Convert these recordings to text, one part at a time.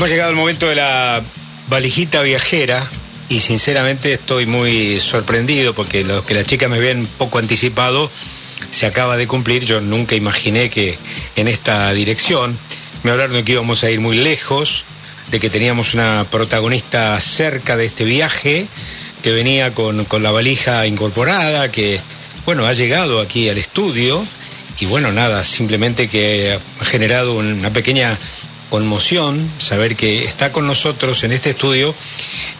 Hemos llegado al momento de la valijita viajera y sinceramente estoy muy sorprendido porque lo que las chicas me ven poco anticipado se acaba de cumplir. Yo nunca imaginé que en esta dirección me hablaron de que íbamos a ir muy lejos, de que teníamos una protagonista cerca de este viaje que venía con, con la valija incorporada, que bueno, ha llegado aquí al estudio y bueno, nada, simplemente que ha generado una pequeña conmoción saber que está con nosotros en este estudio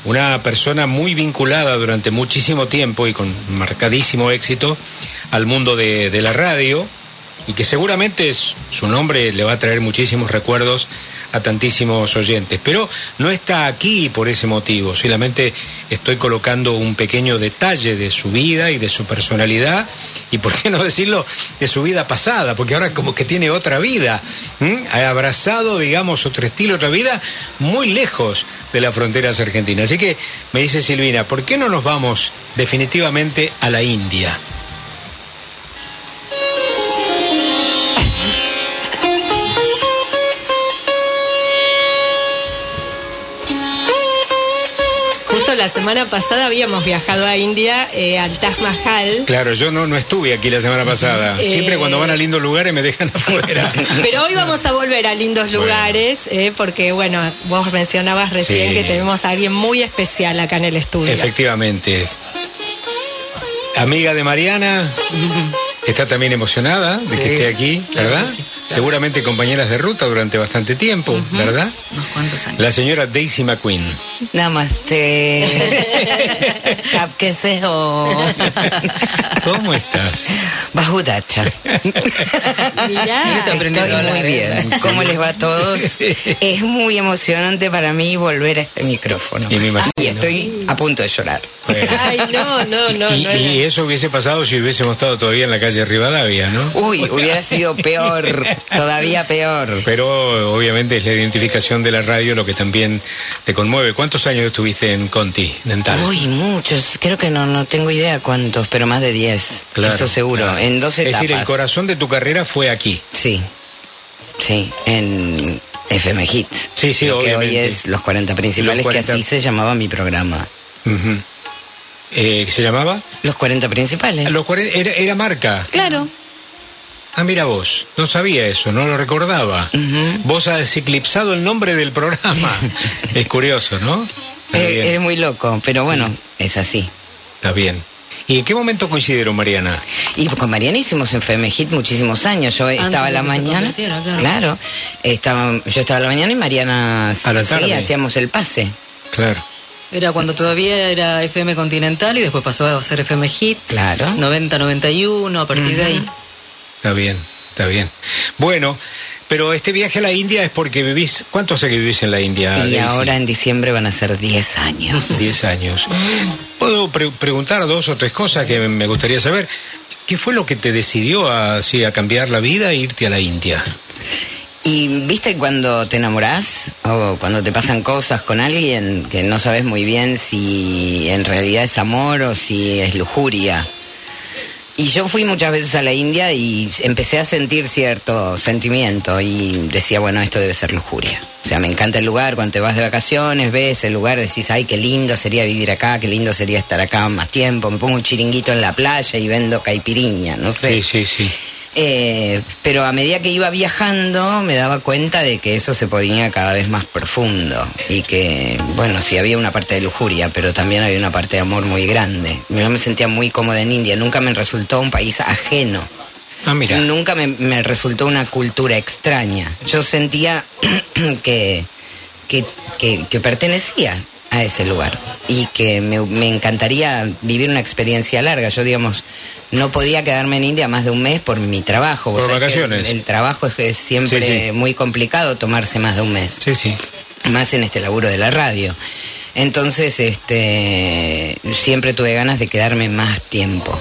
una persona muy vinculada durante muchísimo tiempo y con marcadísimo éxito al mundo de, la radio y que seguramente su nombre le va a traer muchísimos recuerdos a tantísimos oyentes. Pero no está aquí por ese motivo, solamente estoy colocando un pequeño detalle de su vida y de su personalidad, y por qué no decirlo, de su vida pasada, porque ahora como que tiene otra vida, ha abrazado, digamos, otro estilo, otra vida, muy lejos de las fronteras argentinas. Así que me dice Silvina, ¿por qué no nos vamos definitivamente a la India? La semana pasada habíamos viajado a India, eh, al Taj Mahal. Claro, yo no, no estuve aquí la semana pasada. Eh, Siempre cuando van a lindos lugares me dejan afuera. Pero hoy vamos a volver a lindos lugares, eh, porque bueno, vos mencionabas recién que tenemos a alguien muy especial acá en el estudio. Efectivamente. Amiga de Mariana. Está también emocionada de que esté aquí, ¿verdad? Seguramente compañeras de ruta durante bastante tiempo, ¿verdad? Unos cuantos años. La señora Daisy McQueen. Namaste. Capquesejo. ¿Cómo estás? Bajudacha. Mirá, Estoy muy bien. ¿Cómo les va a todos? Es muy emocionante para mí volver a este micrófono. Y me imagino. Y estoy a punto de llorar. Bueno. Ay, no, no, no. Y, no y eso hubiese pasado si hubiésemos estado todavía en la calle Rivadavia, ¿no? Uy, hubiera sido peor, todavía peor. Pero obviamente es la identificación de la radio lo que también te conmueve. ¿Cuántos años estuviste en Conti, Dental? Uy, muchos. Creo que no, no tengo idea cuántos, pero más de 10. Claro, Eso seguro. claro. En dos Es etapas. decir, el corazón de tu carrera fue aquí. Sí. Sí, en FM Hits. Sí, sí, Lo que hoy obviamente. es Los 40 Principales, Los 40. que así se llamaba mi programa. Ujú. Eh, ¿Se llamaba? Los 40 Principales. Los 40 era, era marca. Claro. Ah, mira vos, no sabía eso, no lo recordaba. Vos has eclipsado el nombre del programa. es curioso, ¿no? Está Es, muy loco, pero bueno, es así. está bien. ¿Y en qué momento coincidieron, Mariana? Y con Mariana hicimos en FM Hit muchísimos años. Yo estaba a la mañana. claro. Claro. Estaba, yo estaba a la mañana y Mariana A la sí, hacíamos el pase. Claro. Era cuando todavía era FM Continental y después pasó a ser FM Hit. Claro. 90, 91, a partir de ahí. Está bien, está bien. Bueno, pero este viaje a la India es porque vivís. ¿Cuánto hace que vivís en la India? y Daisy? ahora en diciembre van a ser 10 años. 10 años. Puedo pre- preguntar dos o tres cosas que me gustaría saber. ¿Qué fue lo que te decidió a, así, a cambiar la vida e irte a la India? Y viste cuando te enamorás o cuando te pasan cosas con alguien que no sabes muy bien si en realidad es amor o si es lujuria. Y yo fui muchas veces a la India y empecé a sentir cierto sentimiento y decía, bueno, esto debe ser lujuria. O sea, me encanta el lugar, cuando te vas de vacaciones, ves el lugar, decís, ay, qué lindo sería vivir acá, qué lindo sería estar acá más tiempo, me pongo un chiringuito en la playa y vendo caipiriña, no sé. Sí, sí, sí. Eh, pero a medida que iba viajando me daba cuenta de que eso se ponía cada vez más profundo y que, bueno, sí había una parte de lujuria, pero también había una parte de amor muy grande. Yo me sentía muy cómoda en India, nunca me resultó un país ajeno, Ah, mira. nunca me, me resultó una cultura extraña. Yo sentía que, que, que- que pertenecía a ese lugar y que me, me encantaría vivir una experiencia larga. Yo, digamos, no podía quedarme en India más de un mes por mi trabajo. Por vacaciones. El, el trabajo es, que es siempre Sí, sí. muy complicado tomarse más de un mes Sí, sí. más en este laburo de la radio. Entonces, este, siempre tuve ganas de quedarme más tiempo.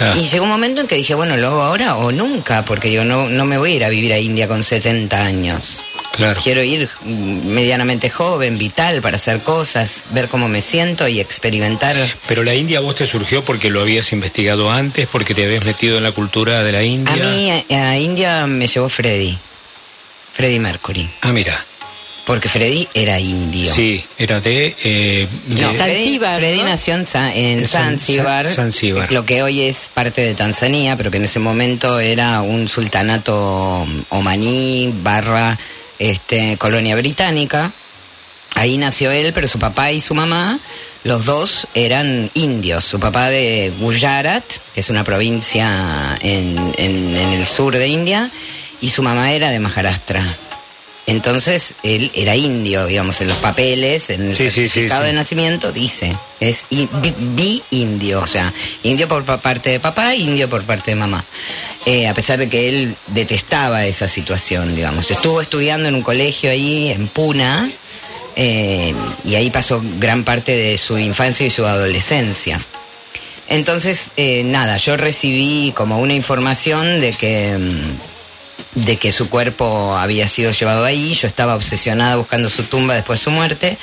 Ah, Y llegó un momento en que dije, bueno, lo hago ahora o nunca, porque yo no, no me voy a ir a vivir a India con 70 años. Claro. Quiero ir mm, medianamente joven, vital, para hacer cosas, ver cómo me siento y experimentar. Pero la India a vos te surgió porque lo habías investigado antes, porque te habías metido en la cultura de la India. A mí a, a India me llevó Freddy, Freddy Mercury. Ah, mira. Porque Freddy era indio. Sí, era de... eh, de- No, Freddy, Freddy ¿no? nació en, Za- en Zanzíbar, Zanzíbar. lo que hoy es parte de Tanzania, pero que en ese momento era un sultanato omaní barra este, colonia británica. Ahí nació él, pero su papá y su mamá, los dos eran indios. Su papá de Gujarat, que es una provincia en, en- en el sur de India, y su mamá era de Maharashtra. Entonces él era indio, digamos, en los papeles, en el Sí, certificado sí. de nacimiento dice, es bi, indio, o sea, indio por pa- parte de papá, indio por parte de mamá. Eh, a pesar de que él detestaba esa situación, digamos. Estuvo estudiando en un colegio ahí en Puna, eh, y ahí pasó gran parte de su infancia y su adolescencia. Entonces, eh, nada, yo recibí como una información de que, mm, de que su cuerpo había sido llevado ahí, yo estaba obsesionada buscando su tumba después de su muerte,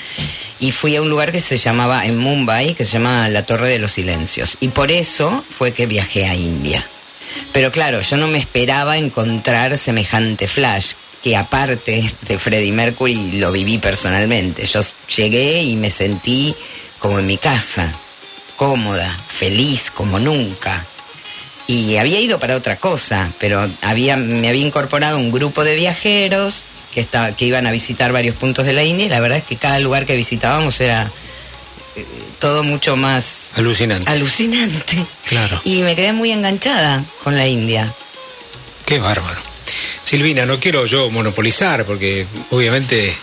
y fui a un lugar que se llamaba, en Mumbai, que se llama la Torre de los Silencios, y por eso fue que viajé a India. Pero claro, yo no me esperaba encontrar semejante flash, que aparte de Freddie Mercury lo viví personalmente. Yo llegué y me sentí como en mi casa, cómoda, feliz como nunca. Y había ido para otra cosa, pero había, me había incorporado un grupo de viajeros que, estaba, que iban a visitar varios puntos de la India y la verdad es que cada lugar que visitábamos era eh, todo mucho más Alucinante. alucinante. Claro. Y me quedé muy enganchada con la India. Qué bárbaro. Silvina, no quiero yo monopolizar porque obviamente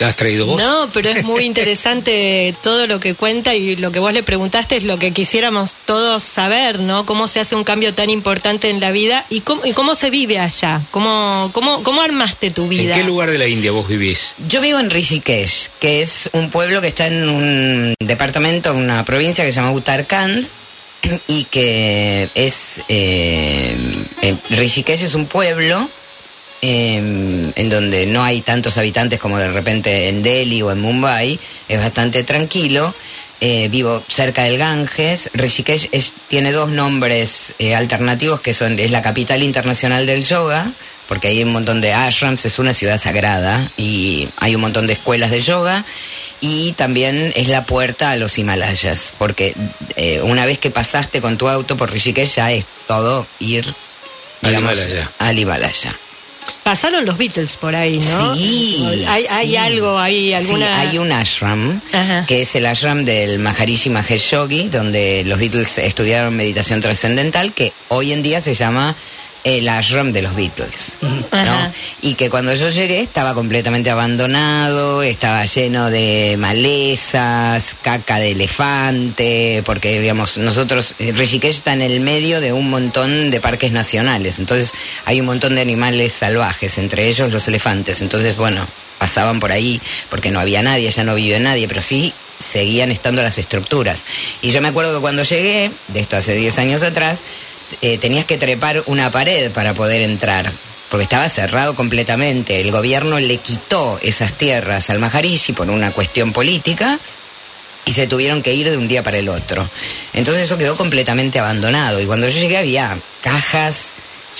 la has traído vos. No, pero es muy interesante todo lo que cuenta y lo que vos le preguntaste es lo que quisiéramos todos saber, ¿no? Cómo se hace un cambio tan importante en la vida y cómo, y cómo se vive allá. ¿Cómo, cómo, cómo armaste tu ¿En vida? qué lugar de la India vos vivís? Yo vivo en Rishikesh, que es un pueblo que está en un departamento, una provincia que se llama Uttarakhand y que es eh, eh, Rishikesh es un pueblo eh, en donde no hay tantos habitantes como de repente en Delhi o en Mumbai, es bastante tranquilo. Eh, vivo cerca del Ganges. Rishikesh es- tiene dos nombres eh, alternativos que son es la capital internacional del yoga, porque hay un montón de ashrams, es una ciudad sagrada y hay un montón de escuelas de yoga y también es la puerta a los Himalayas, porque eh, una vez que pasaste con tu auto por Rishikesh ya es todo ir Al Himalaya. al Himalaya. Pasaron los Beatles por ahí, ¿no? Sí, Hay, hay sí. algo ahí, alguna... Sí, hay un ashram, Ajá. que es el ashram del Maharishi Mahesh Yogi, donde los Beatles estudiaron meditación trascendental, que hoy en día se llama el ashram de los Beatles. ¿no? Y que cuando yo llegué estaba completamente abandonado, estaba lleno de malezas, caca de elefante, porque digamos, nosotros, eh, Rishikesh está en el medio de un montón de parques nacionales, entonces hay un montón de animales salvajes, entre ellos los elefantes, entonces bueno, pasaban por ahí porque no había nadie, ya no vive nadie, pero sí seguían estando las estructuras. Y yo me acuerdo que cuando llegué, de esto hace 10 años atrás, eh, tenías que trepar una pared para poder entrar, porque estaba cerrado completamente. El gobierno le quitó esas tierras al Maharishi por una cuestión política y se tuvieron que ir de un día para el otro. Entonces eso quedó completamente abandonado. Y cuando yo llegué había cajas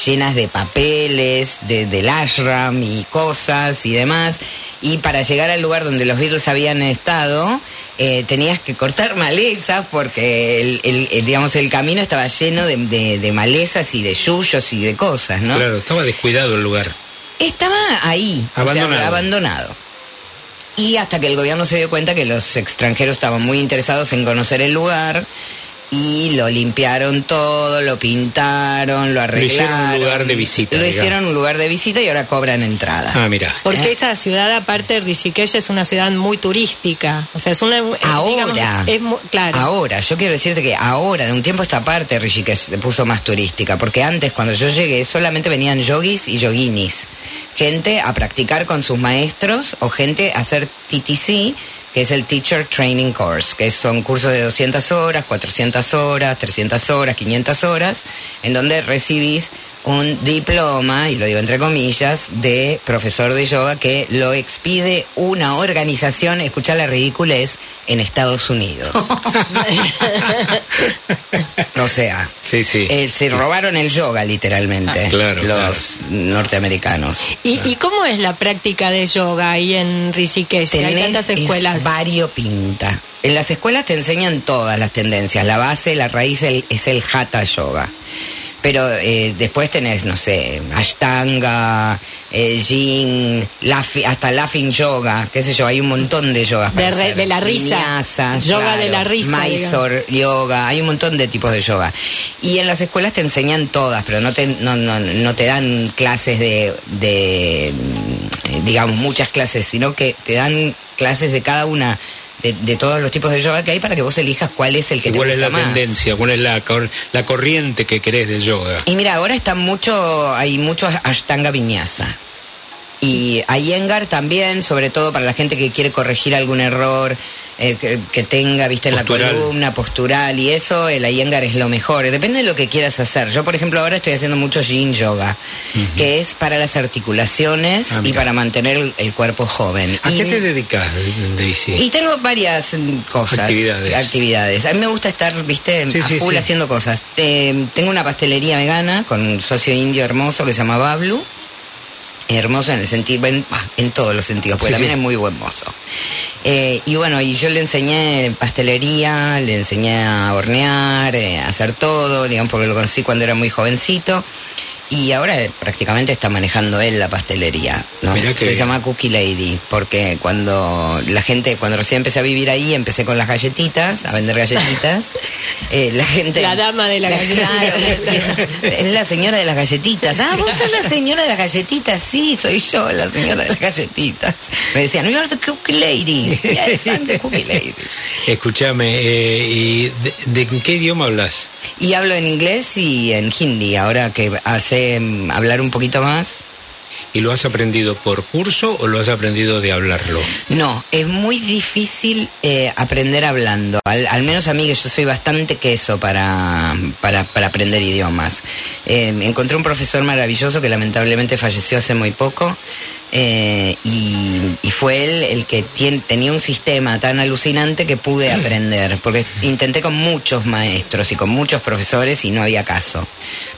llenas de papeles, de, del ashram y cosas y demás. Y para llegar al lugar donde los Beatles habían estado, eh, tenías que cortar malezas porque el, el- el, digamos, el camino estaba lleno de, de- de malezas y de yuyos y de cosas, ¿no? Claro, estaba descuidado el lugar. Estaba ahí, o sea, Abandonado. abandonado. Y hasta que el gobierno se dio cuenta que los extranjeros estaban muy interesados en conocer el lugar y lo limpiaron todo, lo pintaron, lo arreglaron. hicieron un lugar de visita, Lo digamos. hicieron un lugar de visita y ahora cobran entrada. Ah, mira. Porque esa ciudad, aparte, Rishikesh es una ciudad muy turística. O sea, es una. eh, Ahora, digamos, es claro. ahora, yo quiero decirte que ahora, de un tiempo a esta parte, Rishikesh se puso más turística, porque antes, cuando yo llegué, solamente venían yogis y yoginis, gente a practicar con sus maestros o gente a hacer TTC, que es el Teacher Training Course, que son cursos de 200 horas, 400 horas, 300 horas, 500 horas, en donde recibís un diploma, y lo digo entre comillas, de profesor de yoga que lo expide una organización, escucha la ridiculez, en Estados Unidos. o sea, Sí, sí. eh, se robaron el yoga literalmente, Ah, claro, los norteamericanos. ¿Y, ¿Y cómo es la práctica de yoga ahí en Rishikesh? Hay Tenés tantas es escuelas. variopinta. En las escuelas te enseñan todas las tendencias. La base, la raíz el- es el hatha yoga. Pero eh, después tenés, no sé, Ashtanga, eh, lafi- hasta Laughing Yoga, qué sé yo, hay un montón de yogas. para De re- hacer. de la risa. Vinyasa, Yoga de la risa, Mysore Yoga, hay un montón de tipos de yoga. Y en las escuelas te enseñan todas, pero no te, no, no, no te dan clases de, de, mm, digamos, muchas clases, sino que te dan clases de cada una. De, de todos los tipos de yoga que hay para que vos elijas cuál es el que te ¿Cuál es gusta la más. tendencia? ¿Cuál es la, cor- la corriente que querés del yoga? Y mira, ahora está mucho, hay mucho Ashtanga Vinyasa. Y Iyengar también, sobre todo para la gente que quiere corregir algún error eh, que, que tenga, viste, en la columna, postural y eso, el Iyengar es lo mejor. Depende de lo que quieras hacer. Yo, por ejemplo, ahora estoy haciendo mucho Yin Yoga, que es para las articulaciones Ah, y para mantener el, el cuerpo joven. ¿A y, qué te dedicas, Daisy? y tengo varias mm, cosas. Actividades. actividades. A mí me gusta estar, viste, Sí, a sí, full sí. haciendo cosas. Eh, tengo una pastelería vegana con un socio indio hermoso que se llama Bablu. Hermoso en el sentido, en, ah, en todos los sentidos, porque Sí, también sí. es muy buen mozo. Eh, y bueno, y yo le enseñé pastelería, le enseñé a hornear, eh, a hacer todo, digamos, porque lo conocí cuando era muy jovencito. Y ahora eh, prácticamente está manejando él la pastelería, ¿no? Mirá que Se llama Cookie Lady, porque cuando la gente, cuando recién empecé a vivir ahí, empecé con las galletitas, a vender galletitas. eh, la gente. La dama de la galletita. Claro, me decía, es la señora de las galletitas. Ah, vos sos la señora de las galletitas. Sí, soy yo, la señora de las galletitas. Me decían, you're the Cookie Lady. Yes, I'm the Cookie Lady. Escúchame, eh, ¿y de, de qué idioma hablas? Y hablo en inglés y en hindi, ahora que hace mm, hablar un poquito más. ¿Y lo has aprendido por curso o lo has aprendido de hablarlo? No, es muy difícil eh, aprender hablando. Al, al menos a mí, que yo soy bastante queso para, para, para aprender idiomas. Eh, encontré un profesor maravilloso que lamentablemente falleció hace muy poco. Eh, y, y fue él el que tien- tenía un sistema tan alucinante que pude aprender, porque intenté con muchos maestros y con muchos profesores y no había caso.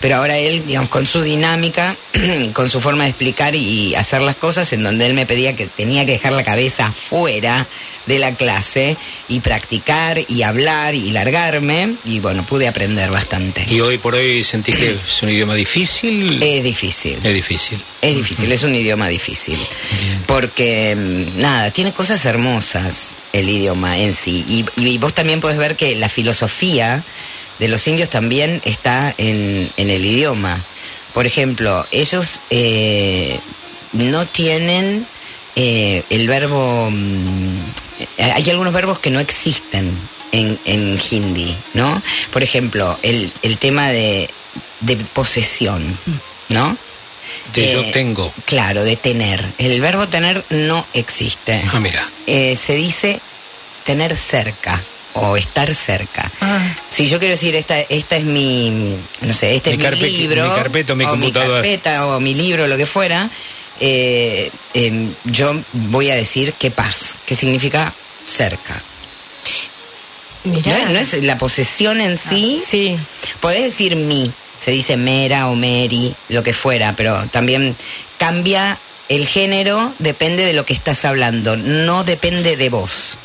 Pero ahora él, digamos, con su dinámica, con su forma de explicar y hacer las cosas, en donde él me pedía que tenía que dejar la cabeza fuera de la clase y practicar y hablar y largarme, y bueno, pude aprender bastante. ¿Y hoy por hoy sentís que es un idioma difícil? Es difícil. Es difícil. Es difícil, es un idioma difícil. Porque, mm, nada, tiene cosas hermosas el idioma en sí. Y, y vos también podés ver que la filosofía de los indios también está en, en el idioma. Por ejemplo, ellos eh, no tienen eh, el verbo... mm, hay algunos verbos que no existen en, en hindi, ¿no? Por ejemplo, el, el tema de, de posesión, ¿no? De yo Eh, tengo. Claro, de tener. El verbo tener no existe. Ah, mira. Eh, se dice tener cerca o estar cerca. Ah. Si yo quiero decir, esta, esta es mi, no sé, este Mi es mi libro, mi mi o computadora. carpeta o mi libro, lo que fuera, eh, em, yo voy a decir que paz, que significa cerca. Mirá. No, es- no es la posesión en sí, Sí. Podés decir mi, se dice mera o meri, lo que fuera, pero también cambia el género, depende de lo que estás hablando, no depende de vos.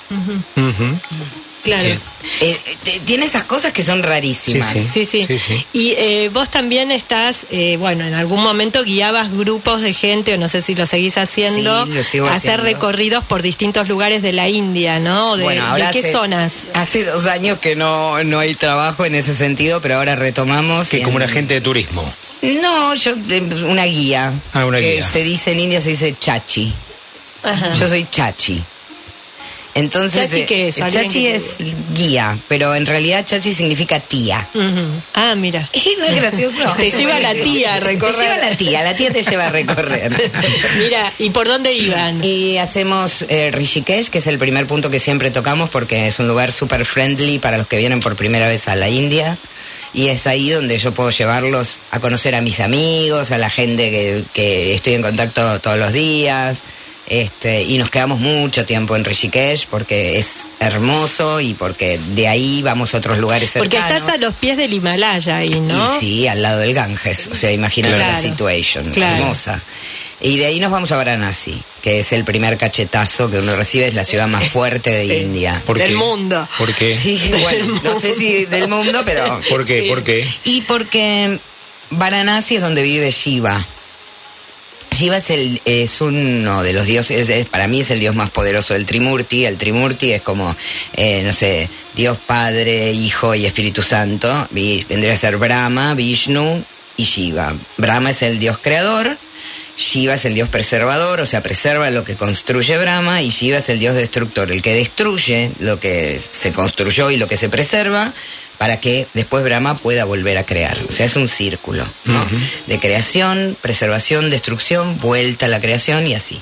Claro. Eh, tiene esas cosas que son rarísimas. Sí, Sí, sí. Sí, sí. Y eh, vos también estás, eh, bueno, en algún momento guiabas grupos de gente, o no sé si lo seguís haciendo, Sí, lo sigo a hacer haciendo. recorridos por distintos lugares de la India, ¿no? De, Bueno, ahora ¿de qué hace- zonas? Hace dos años que no, no hay trabajo en ese sentido, pero ahora retomamos. Que como en- un agente de turismo. No, yo, eh, una guía. Ah, una que guía. Se dice en India, se dice chachi. Ajá. Yo soy chachi. Entonces, ¿Chachi qué es? eh, Chachi es guía, pero en realidad Chachi significa tía. Ah, mira. ¿No es gracioso? Te lleva la tía a recorrer. Te lleva la tía, la tía te lleva a recorrer. Mira, ¿y por dónde iban? Y hacemos eh, Rishikesh, que es el primer punto que siempre tocamos porque es un lugar súper friendly para los que vienen por primera vez a la India. Y es ahí donde yo puedo llevarlos a conocer a mis amigos, a la gente que, que estoy en contacto todos los días. Este, y nos quedamos mucho tiempo en Rishikesh porque es hermoso y porque de ahí vamos a otros lugares Porque cercanos. estás a los pies del Himalaya ahí, ¿no? Y sí, al lado del Ganges. O sea, imagínate la Claro. situation. Claro. Hermosa. Y de ahí nos vamos a Varanasi, que es el primer cachetazo que uno recibe, es la ciudad más fuerte de Sí. India. ¿Por Del qué? mundo. ¿Por qué? Sí, bueno, no sé si del mundo, pero... ¿Por qué? Sí. ¿Por qué? Y porque Varanasi es donde vive Shiva. Shiva es, el, es uno de los dioses, es- para mí es el dios más poderoso del Trimurti. El Trimurti es como, eh, no sé, Dios Padre, Hijo y Espíritu Santo. Vendría a ser Brahma, Vishnu y Shiva. Brahma es el dios creador, Shiva es el dios preservador, o sea, preserva lo que construye Brahma, y Shiva es el dios destructor, el que destruye lo que se construyó y lo que se preserva para que después Brahma pueda volver a crear. O sea, es un círculo, ¿no? De creación, preservación, destrucción, vuelta a la creación y así.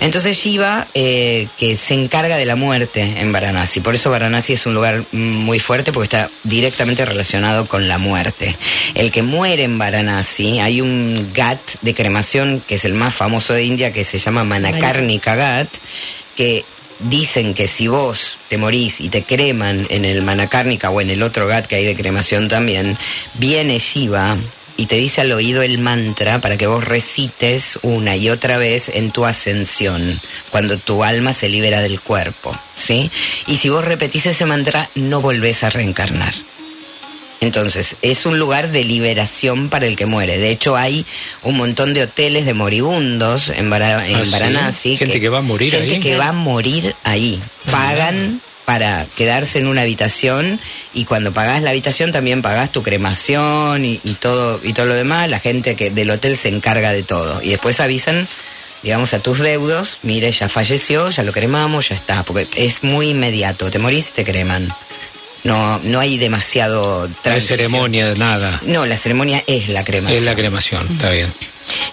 Entonces Shiva, eh, que se encarga de la muerte en Varanasi, por eso Varanasi es un lugar muy fuerte porque está directamente relacionado con la muerte. El que muere en Varanasi, hay un gat de cremación que es el más famoso de India que se llama Manakarnika Gat, que dicen que si vos te morís y te creman en el Manakarnika o en el otro gat que hay de cremación también, viene Shiva y te dice al oído el mantra para que vos recites una y otra vez en tu ascensión, cuando tu alma se libera del cuerpo, ¿sí? Y si vos repetís ese mantra, no volvés a reencarnar. Entonces, es un lugar de liberación para el que muere. De hecho, hay un montón de hoteles de moribundos en, en ¿Ah, sí? Varanasi. Gente que va a morir gente ahí. que va a morir ahí. Pagan para quedarse en una habitación y cuando pagás la habitación también pagás tu cremación y, y todo y todo lo demás. La gente que del hotel se encarga de todo y después avisan digamos, a tus deudos, mire, ya falleció, ya lo cremamos, ya está, porque es muy inmediato, te morís te creman. No, no hay demasiado No hay transición. ceremonia, nada. No, la ceremonia es la cremación. Es la cremación, está bien.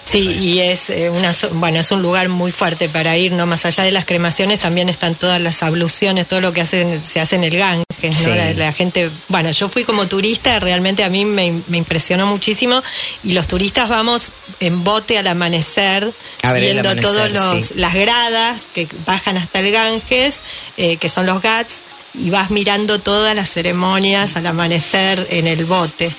Sí, y es eh, una so- bueno, es un lugar muy fuerte para ir, no más allá de las cremaciones también están todas las abluciones, todo lo que hacen se hace en el Ganges, ¿no? Sí. La, la gente, bueno, yo fui como turista, realmente a mí me, me impresionó muchísimo y los turistas vamos en bote al amanecer A ver el viendo amanecer, todos los sí. las gradas que bajan hasta el Ganges, eh, que son los Ghats y vas mirando todas las ceremonias al amanecer en el bote.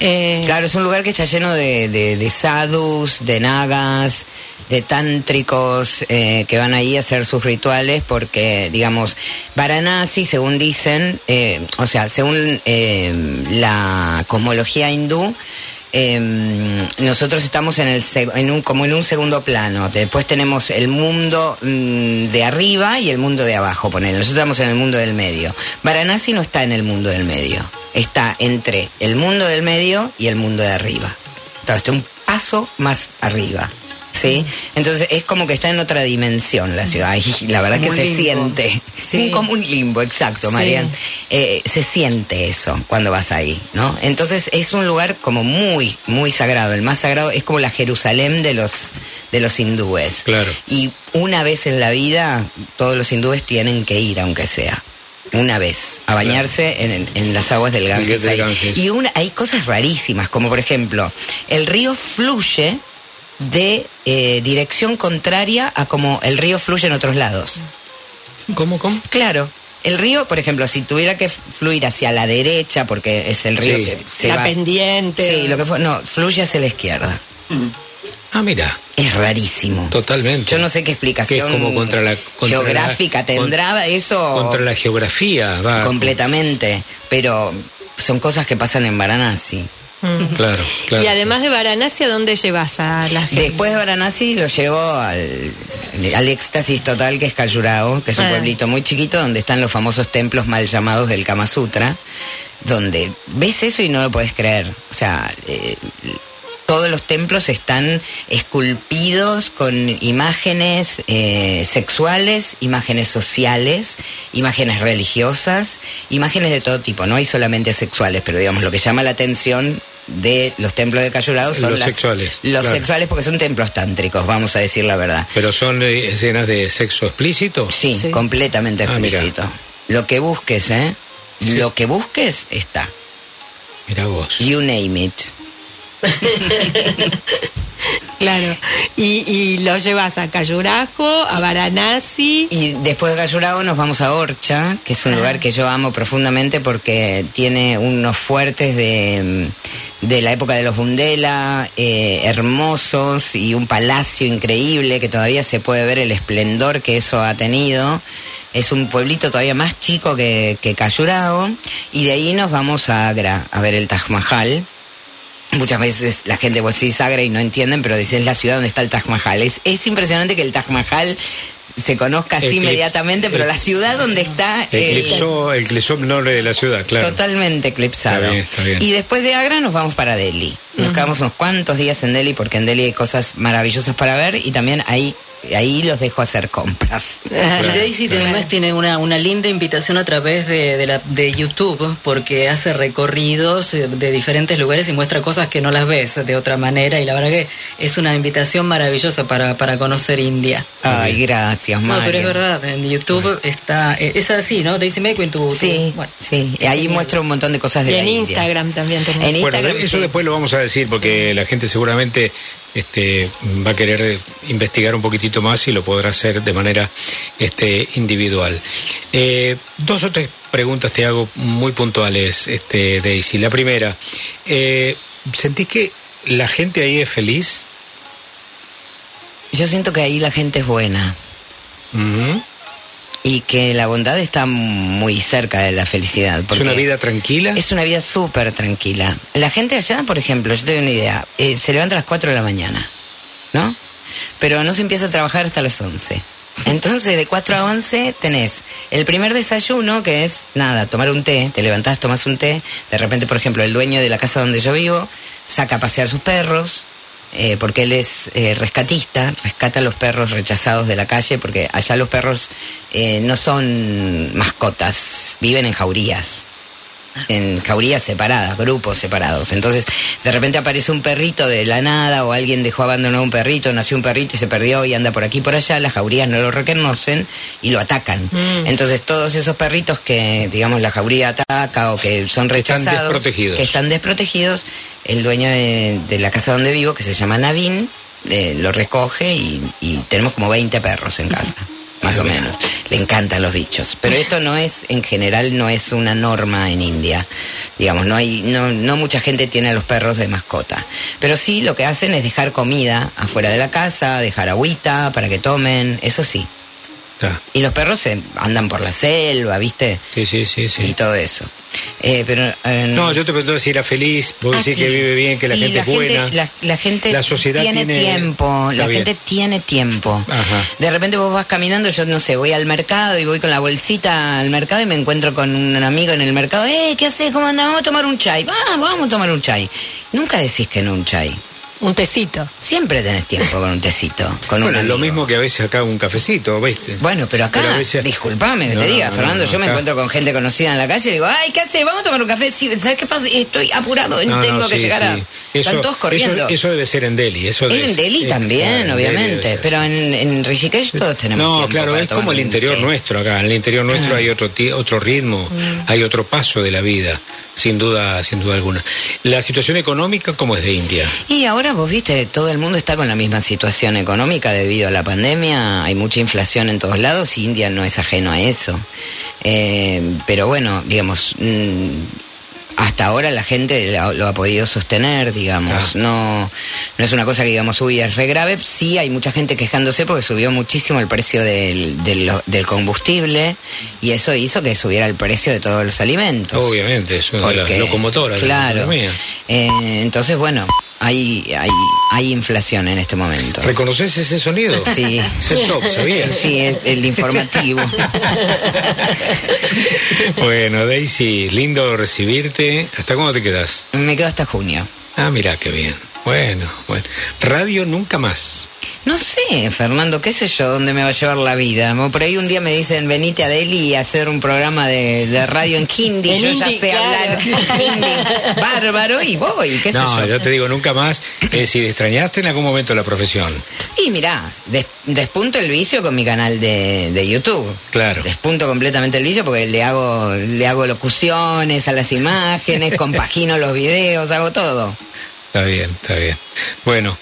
Eh, Claro, es un lugar que está lleno de, de, de sadhus, de nagas, de tántricos eh, que van ahí a hacer sus rituales porque, digamos, Varanasi, según dicen, eh, o sea, según eh, la cosmología hindú, eh, nosotros estamos en el en un como en un segundo plano. Después tenemos el mundo mm, de arriba y el mundo de abajo ponele. nosotros estamos en el mundo del medio. Varanasi no está en el mundo del medio. Está entre el mundo del medio y el mundo de arriba. Entonces, está un paso más arriba ¿Sí? Entonces es como que está en otra dimensión la ciudad y la verdad Como que se limbo. siente Sí. como un limbo, exacto, Sí. Marian. Eh, se siente eso cuando vas ahí, ¿no? Entonces es un lugar como muy, muy sagrado. El más sagrado es como la Jerusalén de los, de los hindúes. Claro. Y una vez en la vida, todos los hindúes tienen que ir, aunque sea. Una vez, a bañarse en, en las aguas del. Ganges. Y una, hay cosas rarísimas, como por ejemplo, el río fluye de eh, dirección contraria a como el río fluye en otros lados. ¿Cómo, cómo? Claro. El río, por ejemplo, si tuviera que fluir hacia la derecha, porque es el río Sí. que se la va. pendiente. Sí, lo que fue. No, fluye hacia la izquierda. Ah, mira, Es rarísimo. totalmente. Yo no sé qué Que explicación es como contra la contra geográfica la- tendrá eso Contra la geografía, va. completamente, pero son cosas que pasan en Varanasi. Mm. Claro, claro. Y además de Varanasi, ¿a dónde llevas a la gente? Después de Varanasi lo llevo al, al éxtasis total que es Khajuraho, que es un Ah. pueblito muy chiquito donde están los famosos templos mal llamados del Kama Sutra, donde ves eso y no lo puedes creer. O sea, eh, todos los templos están esculpidos con imágenes eh, sexuales, imágenes sociales, imágenes religiosas, imágenes de todo tipo. No hay solamente sexuales, pero digamos lo que llama la atención de los templos de Cayurado son Los las- sexuales, Los claro. sexuales porque son templos tántricos, vamos a decir la verdad. Pero son eh, escenas de sexo explícito. Sí, Sí. completamente Ah, explícito. Lo que busques, ¿eh? Lo que busques está. Mira vos. You name it. Claro. Y, y lo llevas a Cayurajo, a Varanasi. Y después de Cayurao nos vamos a Orcha, que es un Ajá. lugar que yo amo profundamente porque tiene unos fuertes de, de la época de los Bundela, eh, hermosos y un palacio increíble que todavía se puede ver el esplendor que eso ha tenido. Es un pueblito todavía más chico que, que Cayurao y de ahí nos vamos a Agra a ver el Taj Mahal. Muchas veces la gente vos decís Agra y no entienden, pero dices es la ciudad donde está el Taj Mahal. Es, es impresionante que el Taj Mahal se conozca así Eclip- inmediatamente, pero eh, la ciudad donde está el- Eclipsó, eclipsó el nombre de la ciudad, claro. totalmente eclipsado. Está bien, está bien. Y después de Agra nos vamos para Delhi. Nos quedamos unos cuantos días en Delhi porque en Delhi hay cosas maravillosas para ver y también ahí, ahí los dejo hacer compras. Y Daisy además tiene una, una linda invitación a través de, de, la, de YouTube porque hace recorridos eh, de diferentes lugares y muestra cosas que no las ves de otra manera y la verdad que es una invitación maravillosa para, para conocer India. Ay, gracias, No, Mario. pero es verdad, en YouTube está, eh, es así, ¿no? Daisy Meco en tu... tu- Sí, bueno. sí. Y ahí muestro un montón de cosas de Y la en India. Instagram también. En Bueno, Instagram, eso sí. después lo vamos a decir porque la gente seguramente este, va a querer investigar un poquitito más y lo podrá hacer de manera este, individual. Eh, dos o tres preguntas te hago muy puntuales, este, Daisy. La primera, eh, ¿sentís que la gente ahí es feliz? Yo siento que ahí la gente es buena. Y que la bondad está muy cerca de la felicidad. ¿Es una vida tranquila? Es una vida súper tranquila. La gente allá, por ejemplo, yo te doy una idea, eh, se levanta a las 4 de la mañana, ¿no? Pero no se empieza a trabajar hasta las 11. Entonces, de 4 a 11 tenés el primer desayuno, que es, nada, tomar un té, te levantás, tomas un té, de repente, por ejemplo, el dueño de la casa donde yo vivo saca a pasear sus perros, eh, porque él es eh, rescatista, rescata a los perros rechazados de la calle, porque allá los perros eh, no son mascotas, viven en jaurías en jaurías separadas, grupos separados. Entonces, de repente aparece un perrito de la nada o alguien dejó abandonado un perrito, nació un perrito y se perdió y anda por aquí y por allá, las jaurías no lo reconocen y lo atacan. Mm. Entonces, todos esos perritos que, digamos, la jauría ataca o que son Están rechazados, desprotegidos. que están desprotegidos, el dueño de, de la casa donde vivo, que se llama Navin, eh, lo recoge y, y tenemos como 20 perros en casa. Más o menos. Le encantan los bichos. Pero esto no es, en general, no es una norma en India. Digamos, no hay, no, no mucha gente tiene a los perros de mascota. Pero sí lo que hacen es dejar comida afuera de la casa, dejar agüita para que tomen, eso sí. Ah, Y los perros se andan por la selva, ¿viste? sí, sí, sí, Y sí. todo eso. Eh, pero, eh, No, yo te pregunto si era feliz, vos Ah, decís sí. que vive bien, que la gente es buena. la, la gente La sociedad tiene, tiene- tiempo, la bien. gente tiene tiempo. Ajá. De repente vos vas caminando, yo no sé, voy al mercado y voy con la bolsita al mercado y me encuentro con un amigo en el mercado. ¡Eh, qué haces! ¿Cómo andamos? Vamos a tomar un chai. Va, vamos a tomar un chai. Nunca decís que no un chai. Un tecito. Siempre tenés tiempo con un tecito, con Bueno, un lo mismo que a veces acá un cafecito, ¿viste? Bueno, pero acá, Pero veces- disculpame que No, te diga, no, Fernando, no, yo me acá- encuentro con gente conocida en la calle y digo, ay, ¿qué haces? Vamos a tomar un café. Sí, ¿Sabes qué pasa? Estoy apurado, No, no, tengo que sí, llegar a... sí. Están todos corriendo. Eso, eso debe ser en Delhi. Eso debe en Delhi también, claro, en Delhi debe obviamente, pero en, en Rishikesh todos tenemos No, tiempo claro, para es tomar como el interior té. nuestro acá. En el interior nuestro Ah. hay otro otro ritmo, hay otro paso de la vida, sin duda, sin duda alguna. La situación económica, ¿cómo es de India? Y ahora vos viste, todo el mundo está con la misma situación económica debido a la pandemia, hay mucha inflación en todos lados y India no es ajeno a eso. Eh, pero bueno, digamos, mm, hasta ahora la gente lo, ha podido sostener, digamos, Ah. no, no es una cosa que digamos, uy, es re grave, sí hay mucha gente quejándose porque subió muchísimo el precio del, del, del combustible y eso hizo que subiera el precio de todos los alimentos. Obviamente, eso es Porque, la claro, eh, entonces, bueno, hay, hay, hay inflación en este momento. ¿Reconoces ese sonido? Sí. Es el top, ¿sabías? Sí, el informativo. Bueno, Daisy, lindo recibirte. ¿Hasta cuándo te quedas? Me quedo hasta junio. Ah, mira, qué bien. Bueno, bueno. Radio nunca más. No sé, Fernando, qué sé yo, dónde me va a llevar la vida. Por ahí un día me dicen, venite a Delhi y hacer un programa de, de radio en hindi. En yo ya sé claro. hablar hindi bárbaro y voy, qué sé No, yo. yo te digo nunca más. Es decir, ¿extrañaste en algún momento la profesión? Y mirá, des- despunto el vicio con mi canal de, de YouTube. Claro. Despunto completamente el vicio porque le hago, le hago locuciones a las imágenes, compagino los videos, hago todo. Está bien, está bien. Bueno,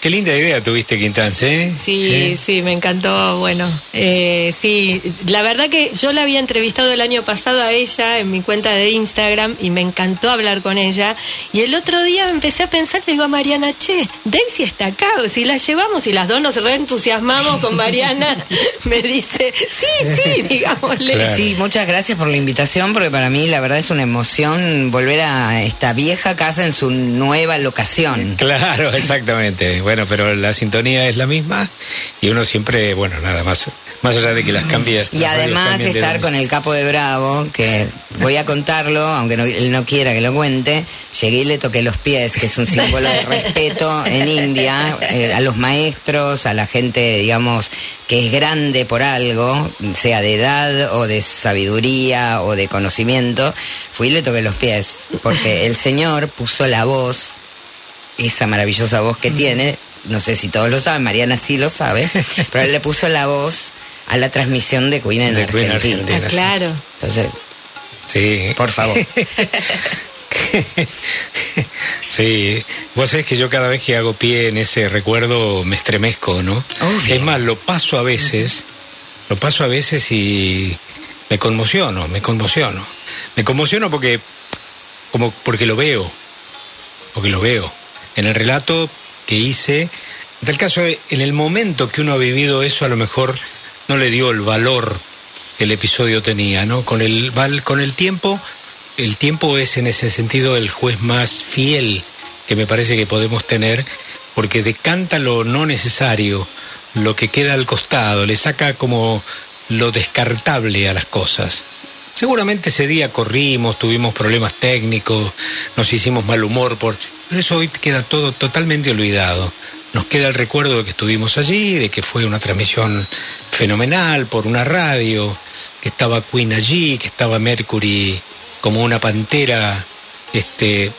qué linda idea tuviste, Quintanche. ¿eh? Sí, ¿Eh? sí, me encantó. Bueno, eh, sí, la verdad que yo la había entrevistado el año pasado a ella en mi cuenta de Instagram y me encantó hablar con ella. Y el otro día empecé a pensar, le digo a Mariana, che, Daisy está acá, si la llevamos y las dos nos reentusiasmamos con Mariana, me dice, sí, sí, digámosle. Claro. Sí, muchas gracias por la invitación porque para mí la verdad es una emoción volver a esta vieja casa en su nueva locación. Claro, exactamente. Bueno, pero la sintonía es la misma y uno siempre, bueno, nada más, más allá de que las cambie. Y las además estar con el capo de Bravo, que voy a contarlo, aunque no- él no quiera que lo cuente, llegué y le toqué los pies, que es un símbolo de respeto en India, eh, a los maestros, a la gente, digamos, que es grande por algo, sea de edad o de sabiduría o de conocimiento, fui y le toqué los pies, porque el señor puso la voz, esa maravillosa voz que tiene, no sé si todos lo saben, Mariana sí lo sabe, pero él le puso la voz a la transmisión de Queen en De Queen Argentina. Ah, claro. Entonces, Sí. por favor. Sí, vos sabés que yo cada vez que hago pie en ese recuerdo me estremezco, ¿no? Obvio. Es más, lo paso a veces, lo paso a veces y me conmociono, me conmociono. Me conmociono porque, como porque lo veo, porque lo veo. En el relato que hice, en tal caso, en el momento que uno ha vivido eso, a lo mejor no le dio el valor que el episodio tenía, ¿no? Con el, con el tiempo, el tiempo es en ese sentido el juez más fiel que me parece que podemos tener, porque decanta lo no necesario, lo que queda al costado, le saca como lo descartable a las cosas. Seguramente ese día corrimos, tuvimos problemas técnicos, nos hicimos mal humor, por... pero eso hoy queda todo totalmente olvidado. Nos queda el recuerdo de que estuvimos allí, de que fue una transmisión fenomenal por una radio, que estaba Queen allí, que estaba Mercury como una pantera este,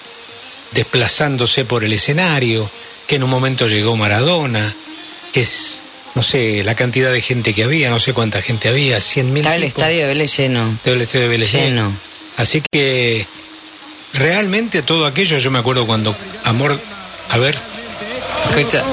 desplazándose por el escenario, que en un momento llegó Maradona, que es, no sé, la cantidad de gente que había, no sé cuánta gente había, 100 mil. Estaba el estadio de Vélez lleno. Estaba el estadio de Vélez Lleno. lleno. Así que realmente todo aquello, yo me acuerdo cuando Amor, a ver, Escucha.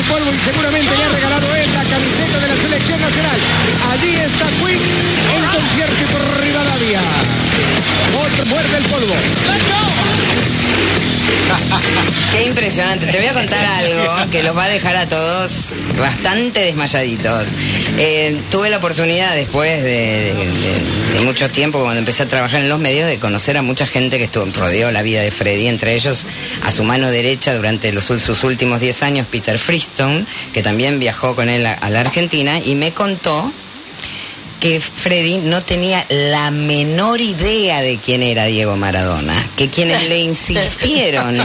El polvo y seguramente le ha regalado él la camiseta de la selección nacional. Allí está Queen en concierto por Rivadavia. Otro muerde el polvo. Qué impresionante. Te voy a contar algo que los va a dejar a todos bastante desmayaditos. Eh, tuve la oportunidad después de, mucho tiempo, cuando empecé a trabajar en los medios, de conocer a mucha gente que estuvo, rodeó la vida de Freddy, entre ellos a su mano derecha durante los, sus últimos 10 años, Peter Freestone, que también viajó con él a la Argentina y me contó que Freddy no tenía la menor idea de quién era Diego Maradona, que quienes le insistieron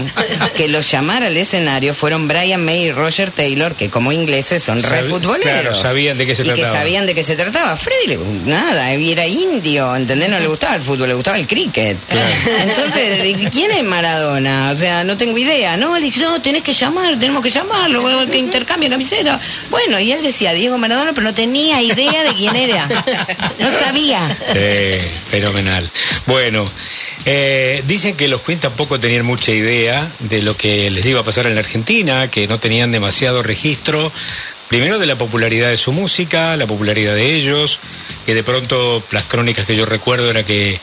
que lo llamara al escenario fueron Brian May y Roger Taylor, que como ingleses son re Sabi- futboleros. claro, sabían de qué se y trataba. que sabían de qué se trataba. Freddy, le- nada, era indio, ¿entendés? No le gustaba el fútbol, le gustaba el cricket. Entonces, ¿quién es Maradona? O sea, no tengo idea. No, le dije, no, tenés que llamar, tenemos que llamarlo, que intercambie camiseta. Bueno, y él decía Diego Maradona, pero no tenía idea de quién era. No sabía. Eh, fenomenal. Bueno, Eh, dicen que los Queen tampoco tenían mucha idea de lo que les iba a pasar en la Argentina, que no tenían demasiado registro, primero de la popularidad de su música, la popularidad de ellos, que de pronto las crónicas que yo recuerdo era que,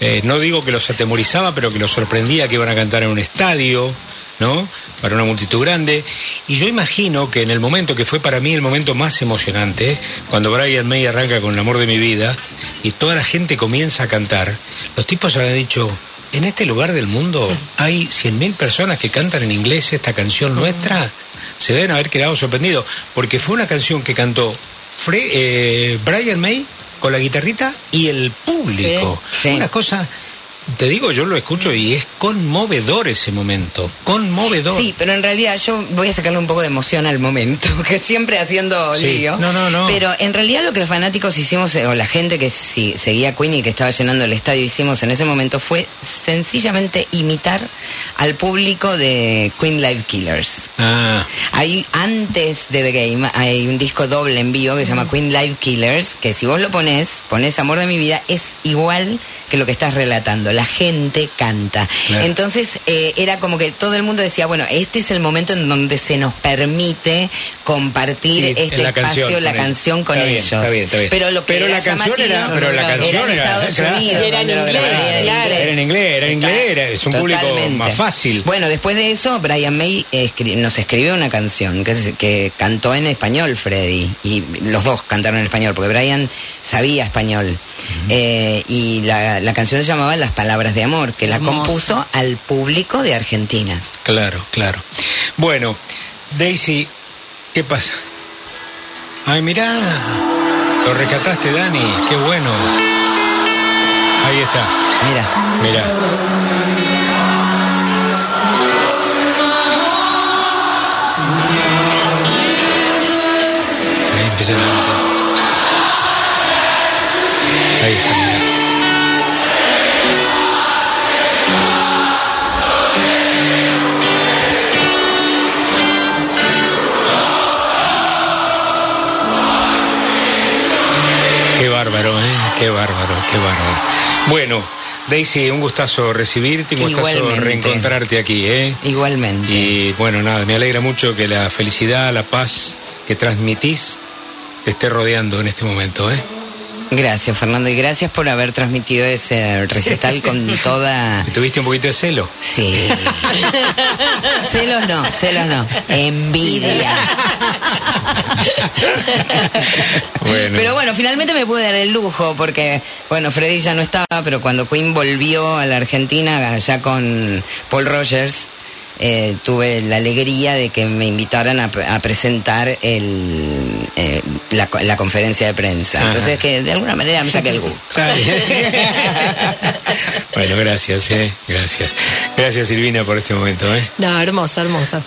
eh, no digo que los atemorizaba, pero que los sorprendía que iban a cantar en un estadio, ¿no? Para una multitud grande. Y yo imagino que en el momento que fue para mí el momento más emocionante, cuando Brian May arranca con el amor de mi vida y toda la gente comienza a cantar, los tipos habían dicho, en este lugar del mundo hay 100.000 personas que cantan en inglés esta canción nuestra. Se deben haber quedado sorprendidos, porque fue una canción que cantó Fre- eh, Brian May con la guitarrita y el público. Sí. Una cosa, te digo, yo lo escucho y es conmovedor ese momento, conmovedor. Sí, pero en realidad yo voy a sacarle un poco de emoción al momento, que siempre haciendo Sí. lío. No, no, no. Pero en realidad lo que los fanáticos hicimos, eh, o la gente que sí- seguía a Queen y que estaba llenando el estadio hicimos en ese momento fue sencillamente imitar al público de Queen Live Killers. Ah, Hay antes de The Game hay un disco doble en vivo que se llama Queen Live Killers, que si vos lo pones, pones Amor de mi vida, es igual que lo que estás relatando. La gente canta. Claro. Entonces eh, era como que todo el mundo decía, bueno, este es el momento en donde se nos permite compartir Sí, este la canción espacio, la con ellos. canción con Está bien, ellos. está bien, está bien. Pero lo que Pero era la canción era- pero la canción era en era- Estados. Unidos. Era en inglés. Era en inglés, era en inglés, era- es un público más fácil. Bueno, después de eso, Brian May escri- nos escribió una canción que cantó en español, Freddy. Y los dos cantaron en español, porque Brian sabía español. Eh, y la, la canción se llamaba Las Palabras de Amor, que la Hermosa. compuso al público de Argentina. Claro, claro. Bueno, Daisy, ¿qué pasa? Ay, mirá, lo rescataste, Dani, qué bueno. Ahí está, Mira, impresionante. Ahí está, bárbaro, ¿eh? Qué bárbaro, qué bárbaro. Bueno, Daisy, un gustazo recibirte, un gustazo Igualmente. reencontrarte aquí, ¿eh? igualmente. Y bueno, nada, me alegra mucho que la felicidad, la paz que transmitís te esté rodeando en este momento, ¿eh? Gracias, Fernando, y gracias por haber transmitido ese recital con toda... ¿Tuviste un poquito de celo? Sí. celos no, celos no. Envidia. Bueno. Pero bueno, finalmente me pude dar el lujo porque, bueno, Freddy ya no estaba, pero cuando Queen volvió a la Argentina, allá con Paul Rogers, eh, tuve la alegría de que me invitaran a, pre- a presentar el, eh, la, la conferencia de prensa. Ajá. Entonces, que de alguna manera me saqué el gusto. Bueno, gracias, ¿eh? Gracias. Gracias, Silvina, por este momento, ¿eh? No, hermosa, hermosa.